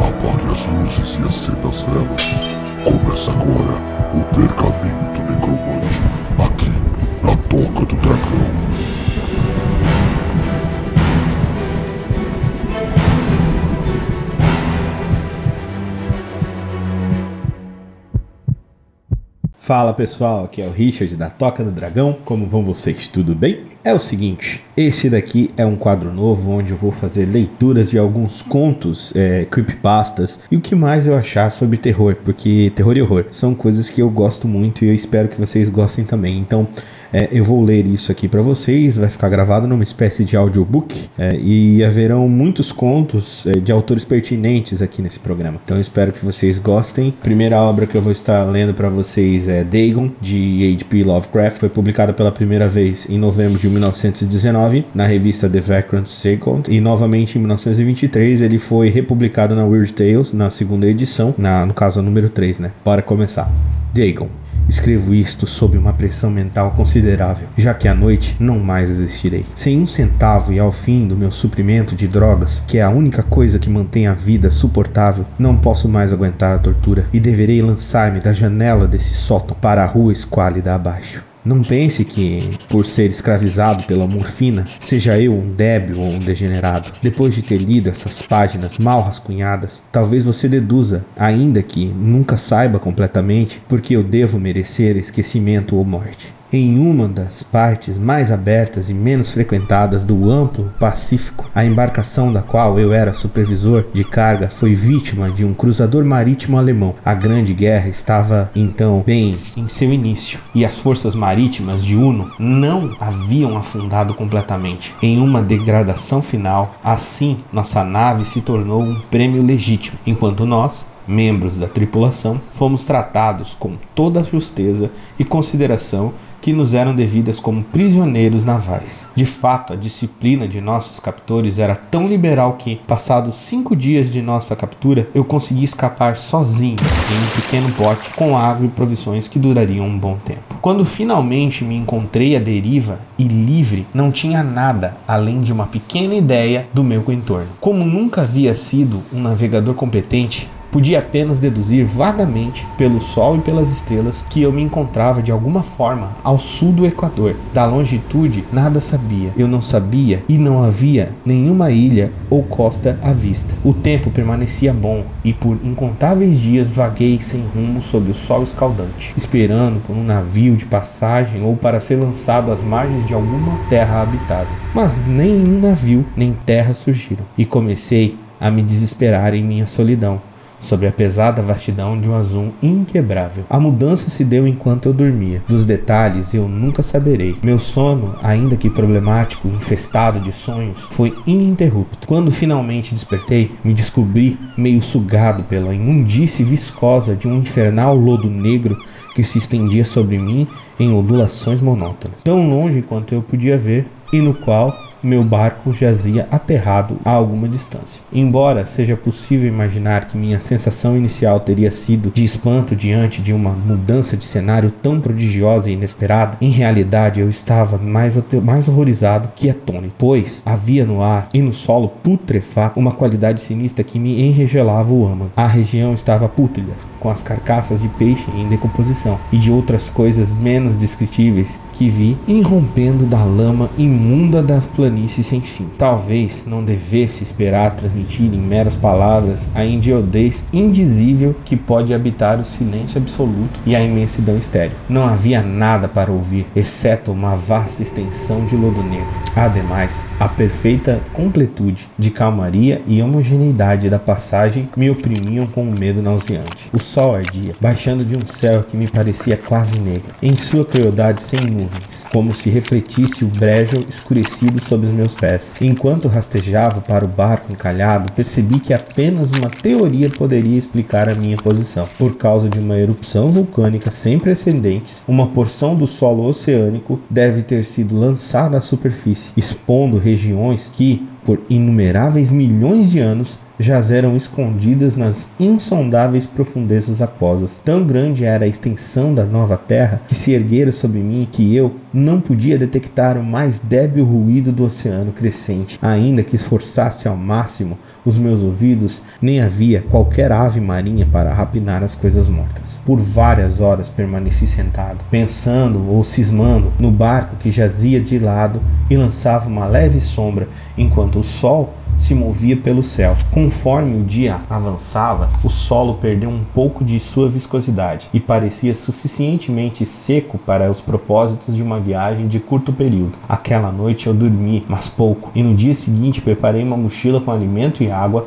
Apague as luzes e acenda as velas. Começa agora o Pergaminho do Necromante, aqui na Toca do Dragão. Fala pessoal, aqui é o Richard da Toca do Dragão. Como vão vocês? Tudo bem? É o seguinte, esse daqui é um quadro novo onde eu vou fazer leituras de alguns contos, é, creepypastas e o que mais eu achar sobre terror, porque terror e horror são coisas que eu gosto muito e eu espero que vocês gostem também. Então, é, eu vou ler isso aqui para vocês, vai ficar gravado numa espécie de audiobook é, e haverão muitos contos é, de autores pertinentes aqui nesse programa. Então, espero que vocês gostem. Primeira obra que eu vou estar lendo para vocês é Dagon, de H.P. Lovecraft, foi publicada pela primeira vez em novembro de 1919 na revista The Vagrant Second e novamente em 1923 ele foi republicado na Weird Tales na segunda edição, na, no caso a número 3, né? Para começar. Dagon. Escrevo isto sob uma pressão mental considerável, já que à noite não mais existirei. Sem um centavo e ao fim do meu suprimento de drogas, que é a única coisa que mantém a vida suportável, não posso mais aguentar a tortura e deverei lançar-me da janela desse sótão para a rua esquálida abaixo. Não pense que, por ser escravizado pela morfina, seja eu um débil ou um degenerado. Depois de ter lido essas páginas mal rascunhadas, talvez você deduza, ainda que nunca saiba completamente, porque eu devo merecer esquecimento ou morte em uma das partes mais abertas e menos frequentadas do amplo Pacífico, a embarcação da qual eu era supervisor de carga foi vítima de um cruzador marítimo alemão. A Grande Guerra estava então bem em seu início e as forças marítimas de Uno não haviam afundado completamente. Em uma degradação final, assim nossa nave se tornou um prêmio legítimo, enquanto nós membros da tripulação, fomos tratados com toda a justeza e consideração que nos eram devidas como prisioneiros navais. De fato, a disciplina de nossos captores era tão liberal que, passados cinco dias de nossa captura, eu consegui escapar sozinho em um pequeno bote com água e provisões que durariam um bom tempo. Quando finalmente me encontrei à deriva e livre, não tinha nada além de uma pequena ideia do meu entorno. Como nunca havia sido um navegador competente, Podia apenas deduzir vagamente pelo Sol e pelas estrelas que eu me encontrava de alguma forma ao sul do Equador. Da longitude, nada sabia. Eu não sabia e não havia nenhuma ilha ou costa à vista. O tempo permanecia bom e por incontáveis dias vaguei sem rumo sob o sol escaldante, esperando por um navio de passagem ou para ser lançado às margens de alguma terra habitável. Mas nenhum navio nem terra surgiram e comecei a me desesperar em minha solidão sobre a pesada vastidão de um azul inquebrável. A mudança se deu enquanto eu dormia. Dos detalhes eu nunca saberei. Meu sono, ainda que problemático, infestado de sonhos, foi ininterrupto. Quando finalmente despertei, me descobri meio sugado pela imundície viscosa de um infernal lodo negro que se estendia sobre mim em ondulações monótonas, tão longe quanto eu podia ver, e no qual meu barco jazia aterrado a alguma distância. Embora seja possível imaginar que minha sensação inicial teria sido de espanto diante de uma mudança de cenário tão prodigiosa e inesperada, em realidade eu estava mais, mais horrorizado que atônito, pois havia no ar e no solo putrefato uma qualidade sinistra que me enregelava o âmago. A região estava pútrida, com as carcaças de peixe em decomposição e de outras coisas menos descritíveis que vi irrompendo da lama imunda da planície sem fim. Talvez não devesse esperar transmitir em meras palavras a indiodez indizível que pode habitar o silêncio absoluto e a imensidão estéril. Não havia nada para ouvir, exceto uma vasta extensão de lodo negro. Ademais, a perfeita completude de calmaria e homogeneidade da passagem me oprimiam com um medo nauseante. O sol ardia, baixando de um céu que me parecia quase negro, em sua crueldade sem nuvens, como se refletisse o brejo escurecido sob os meus pés. Enquanto rastejava para o barco encalhado, percebi que apenas uma teoria poderia explicar a minha posição. Por causa de uma erupção vulcânica sem precedentes, uma porção do solo oceânico deve ter sido lançada à superfície, expondo regiões que, por inumeráveis milhões de anos, jazeram escondidas nas insondáveis profundezas aquosas. Tão grande era a extensão da nova terra que se erguera sobre mim que eu não podia detectar o mais débil ruído do oceano crescente, ainda que esforçasse ao máximo os meus ouvidos, nem havia qualquer ave marinha para rapinar as coisas mortas. Por várias horas permaneci sentado, pensando ou cismando no barco que jazia de lado e lançava uma leve sombra, enquanto o sol se movia pelo céu. Conforme o dia avançava, o solo perdeu um pouco de sua viscosidade e parecia suficientemente seco para os propósitos de uma viagem de curto período. Aquela noite eu dormi, mas pouco, e no dia seguinte preparei uma mochila com alimento e água,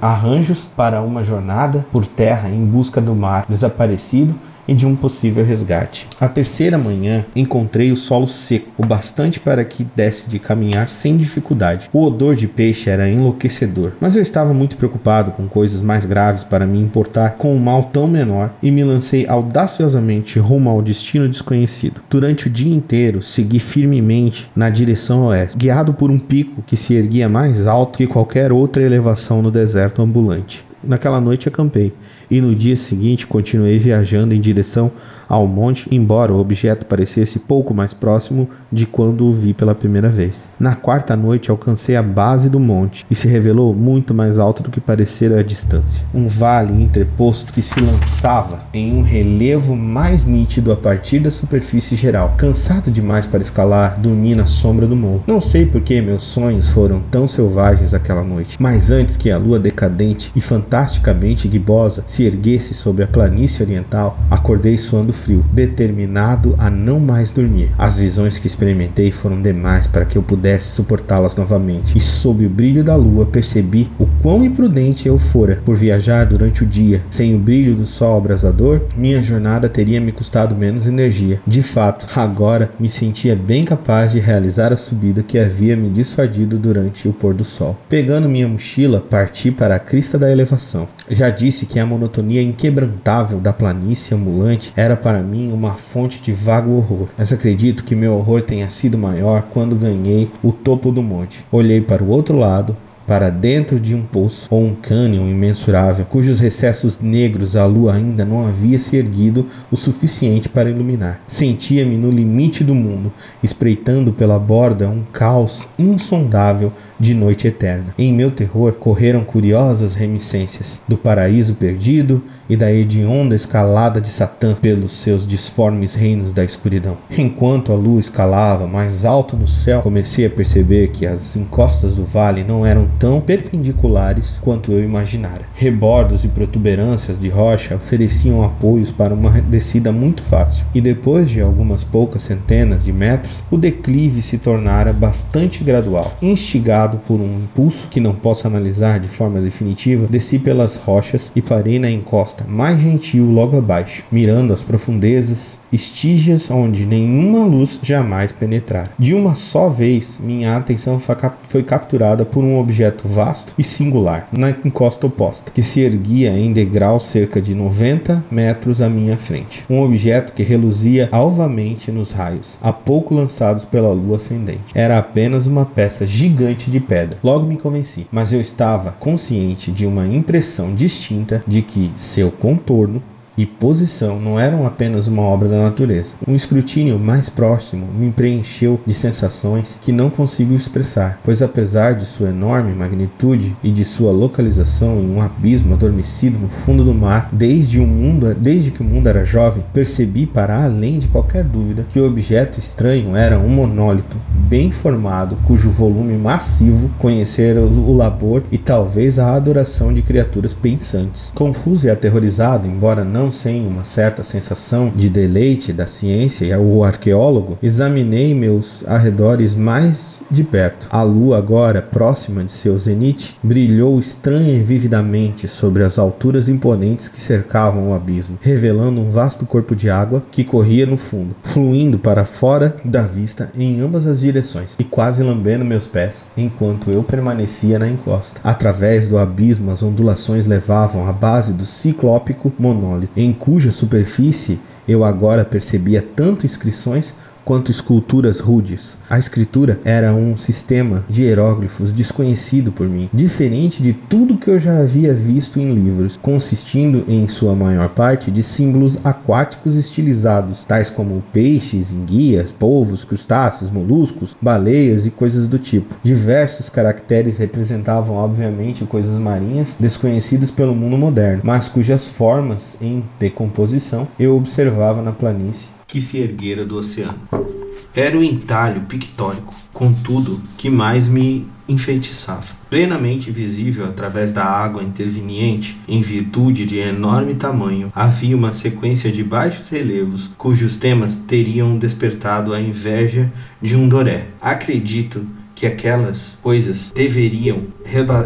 arranjos para uma jornada por terra em busca do mar desaparecido e de um possível resgate. A terceira manhã encontrei o solo seco, o bastante para que desse de caminhar sem dificuldade. O odor de peixe era enlouquecedor, mas eu estava muito preocupado com coisas mais graves para me importar com um mal tão menor e me lancei audaciosamente rumo ao destino desconhecido. Durante o dia inteiro segui firmemente na direção oeste, guiado por um pico que se erguia mais alto que qualquer outra elevação no deserto ambulante. Naquela noite acampei e no dia seguinte continuei viajando em direção ao monte, embora o objeto parecesse pouco mais próximo de quando o vi pela primeira vez. Na quarta noite alcancei a base do monte e se revelou muito mais alto do que parecera a distância. Um vale interposto que se lançava em um relevo mais nítido a partir da superfície geral. Cansado demais para escalar, dormi na sombra do morro. Não sei por que meus sonhos foram tão selvagens aquela noite, mas antes que a lua decadente e fantasticamente gibosa se erguesse sobre a planície oriental, acordei suando frio, determinado a não mais dormir. As visões que experimentei foram demais para que eu pudesse suportá-las novamente, e sob o brilho da lua percebi o quão imprudente eu fora por viajar durante o dia. Sem o brilho do sol abrasador, minha jornada teria me custado menos energia. De fato, agora me sentia bem capaz de realizar a subida que havia me dissuadido durante o pôr do sol. Pegando minha mochila, parti para a crista da elevação. Já disse que a monotonia inquebrantável da planície ambulante era para mim uma fonte de vago horror, mas acredito que meu horror tenha sido maior quando ganhei o topo do monte. Olhei para o outro lado, para dentro de um poço ou um cânion imensurável, cujos recessos negros a lua ainda não havia se erguido o suficiente para iluminar. Sentia-me no limite do mundo, espreitando pela borda um caos insondável de noite eterna. Em meu terror correram curiosas reminiscências do paraíso perdido e da hedionda escalada de Satã pelos seus disformes reinos da escuridão. Enquanto a lua escalava mais alto no céu, comecei a perceber que as encostas do vale não eram tão perpendiculares quanto eu imaginara. Rebordos e protuberâncias de rocha ofereciam apoios para uma descida muito fácil, e depois de algumas poucas centenas de metros, o declive se tornara bastante gradual. Instigado por um impulso que não posso analisar de forma definitiva, desci pelas rochas e parei na encosta mais gentil logo abaixo, mirando as profundezas, estígias onde nenhuma luz jamais penetrara. De uma só vez, minha atenção foi capturada por um objeto vasto e singular na encosta oposta, que se erguia em degrau cerca de 90 metros à minha frente. Um objeto que reluzia alvamente nos raios, há pouco lançados pela lua ascendente. Era apenas uma peça gigante de pedra. Logo me convenci, mas eu estava consciente de uma impressão distinta de que seu contorno e posição não eram apenas uma obra da natureza. Um escrutínio mais próximo me preencheu de sensações que não consigo expressar, pois apesar de sua enorme magnitude e de sua localização em um abismo adormecido no fundo do mar, desde, um mundo, desde que o mundo era jovem, percebi para além de qualquer dúvida que o objeto estranho era um monólito bem formado, cujo volume massivo conhecera o labor e talvez a adoração de criaturas pensantes. Confuso e aterrorizado, embora não não sem uma certa sensação de deleite da ciência e o arqueólogo, examinei meus arredores mais de perto. A lua, agora próxima de seu zenite, brilhou estranha e vividamente sobre as alturas imponentes que cercavam o abismo, revelando um vasto corpo de água que corria no fundo, fluindo para fora da vista em ambas as direções e quase lambendo meus pés, enquanto eu permanecia na encosta. Através do abismo, as ondulações levavam à base do ciclópico monólito em cuja superfície eu agora percebia tanto inscrições quanto esculturas rudes. A escritura era um sistema de hieróglifos desconhecido por mim, diferente de tudo que eu já havia visto em livros, consistindo em sua maior parte de símbolos aquáticos estilizados, tais como peixes, enguias, polvos, crustáceos, moluscos, baleias e coisas do tipo. Diversos caracteres representavam, obviamente, coisas marinhas desconhecidas pelo mundo moderno, mas cujas formas em decomposição eu observava na planície que se erguera do oceano. Era o entalho pictórico, contudo, que mais me enfeitiçava. Plenamente visível através da água interveniente, em virtude de enorme tamanho, havia uma sequência de baixos relevos cujos temas teriam despertado a inveja de um Doré. Acredito que aquelas coisas deveriam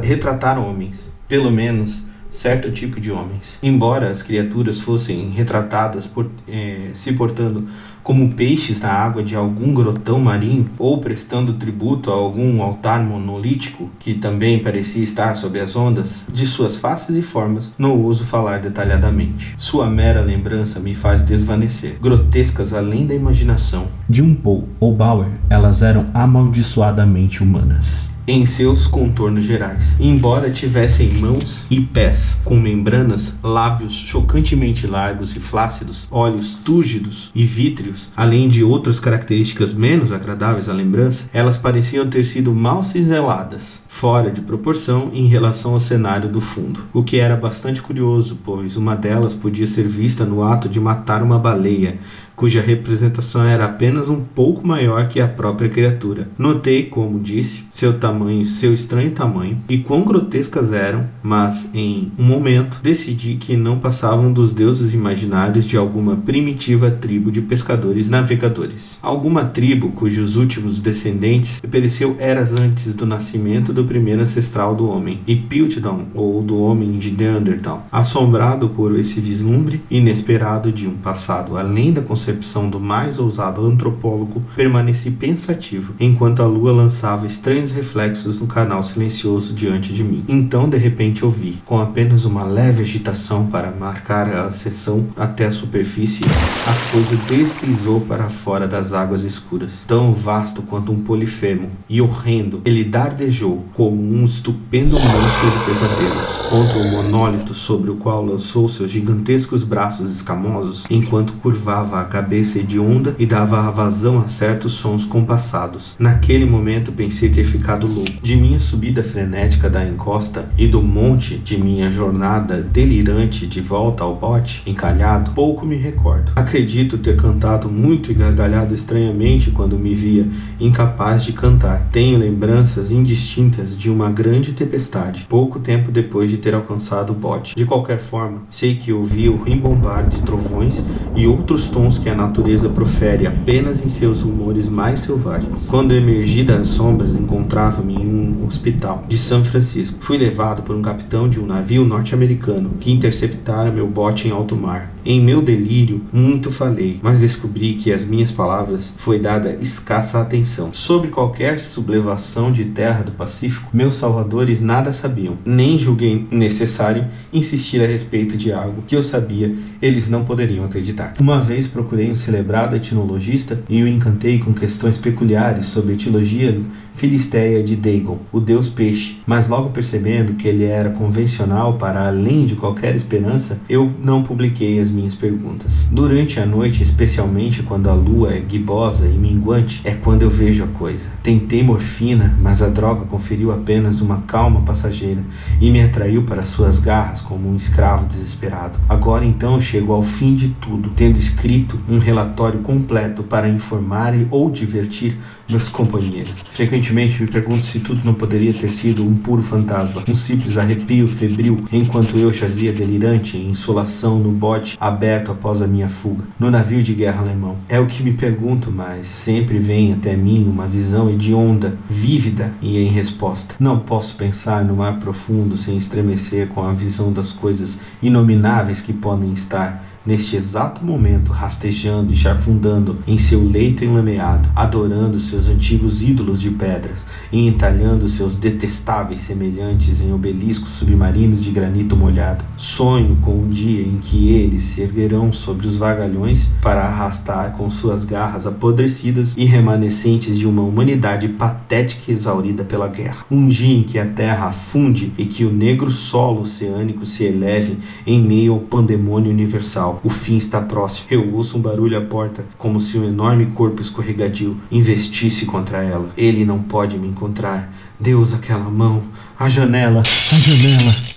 retratar homens, pelo menos certo tipo de homens. Embora as criaturas fossem retratadas por, eh, se portando como peixes na água de algum grotão marinho ou prestando tributo a algum altar monolítico que também parecia estar sob as ondas, de suas faces e formas não ouso falar detalhadamente. Sua mera lembrança me faz desvanecer, grotescas além da imaginação. De um Poe ou Bauer, elas eram amaldiçoadamente humanas em seus contornos gerais. Embora tivessem mãos e pés com membranas, lábios chocantemente largos e flácidos, olhos túrgidos e vítreos, além de outras características menos agradáveis à lembrança, elas pareciam ter sido mal ciseladas, fora de proporção em relação ao cenário do fundo, o que era bastante curioso, pois uma delas podia ser vista no ato de matar uma baleia, cuja representação era apenas um pouco maior que a própria criatura. Notei, como disse, seu tamanho, seu estranho tamanho e quão grotescas eram, mas em um momento decidi que não passavam dos deuses imaginários de alguma primitiva tribo de pescadores navegadores. Alguma tribo cujos últimos descendentes pereceu eras antes do nascimento do primeiro ancestral do homem, e Piltdown, ou do homem de Neanderthal. Assombrado por esse vislumbre inesperado de um passado além da concepção concepção do mais ousado antropólogo, permaneci pensativo enquanto a lua lançava estranhos reflexos no canal silencioso diante de mim. Então, de repente, ouvi, com apenas uma leve agitação para marcar a ascensão até a superfície, a coisa deslizou para fora das águas escuras, tão vasto quanto um polifemo, e horrendo, ele dardejou como um estupendo monstro de pesadelos contra o monólito sobre o qual lançou seus gigantescos braços escamosos enquanto curvava a cabeça hedionda e dava vazão a certos sons compassados. Naquele momento pensei ter ficado louco. De minha subida frenética da encosta e do monte de minha jornada delirante de volta ao bote encalhado, pouco me recordo. Acredito ter cantado muito e gargalhado estranhamente quando me via incapaz de cantar. Tenho lembranças indistintas de uma grande tempestade, pouco tempo depois de ter alcançado o bote. De qualquer forma, sei que ouvi o rimbombar de trovões e outros tons que a natureza profere apenas em seus rumores mais selvagens. Quando emergi das sombras, encontrava-me em um hospital de São Francisco. Fui levado por um capitão de um navio norte-americano que interceptara meu bote em alto mar. Em meu delírio, muito falei, mas descobri que às minhas palavras foi dada escassa atenção. Sobre qualquer sublevação de terra do Pacífico, meus salvadores nada sabiam, nem julguei necessário insistir a respeito de algo que eu sabia eles não poderiam acreditar. Uma vez procurei um celebrado etnologista e o encantei com questões peculiares sobre a etiologia filisteia de Dagon, o deus peixe, mas logo percebendo que ele era convencional para além de qualquer esperança, eu não publiquei as minhas perguntas. Durante a noite, especialmente quando a lua é gibosa e minguante, é quando eu vejo a coisa. Tentei morfina, mas a droga conferiu apenas uma calma passageira e me atraiu para suas garras como um escravo desesperado. Agora então chego ao fim de tudo, tendo escrito um relatório completo para informar ou divertir meus companheiros. Frequentemente me pergunto se tudo não poderia ter sido um puro fantasma, um simples arrepio febril, enquanto eu jazia delirante em insolação no bote aberto após a minha fuga, no navio de guerra alemão. É o que me pergunto, mas sempre vem até mim uma visão hedionda, vívida e em resposta. Não posso pensar no mar profundo sem estremecer com a visão das coisas inomináveis que podem estar neste exato momento, rastejando e charfundando em seu leito enlameado, adorando seus antigos ídolos de pedras e entalhando seus detestáveis semelhantes em obeliscos submarinos de granito molhado. Sonho com o um dia em que eles se erguerão sobre os vagalhões para arrastar com suas garras apodrecidas e remanescentes de uma humanidade patética e exaurida pela guerra. Um dia em que a terra afunde e que o negro solo oceânico se eleve em meio ao pandemônio universal. O fim está próximo. Eu ouço um barulho à porta, como se um enorme corpo escorregadio investisse contra ela. Ele não pode me encontrar. Deus, aquela mão, a janela, a janela.